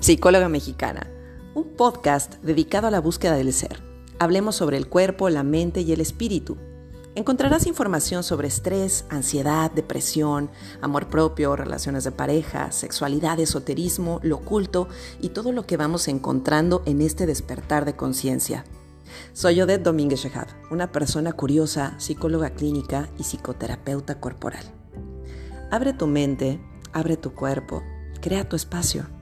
Psicóloga Mexicana, un podcast dedicado a la búsqueda del ser. Hablemos sobre el cuerpo, la mente y el espíritu. Encontrarás información sobre estrés, ansiedad, depresión, amor propio, relaciones de pareja, sexualidad, esoterismo, lo oculto y todo lo que vamos encontrando en este despertar de conciencia. Soy Odette Domínguez Shehab, una persona curiosa, psicóloga clínica y psicoterapeuta corporal. Abre tu mente, abre tu cuerpo, crea tu espacio.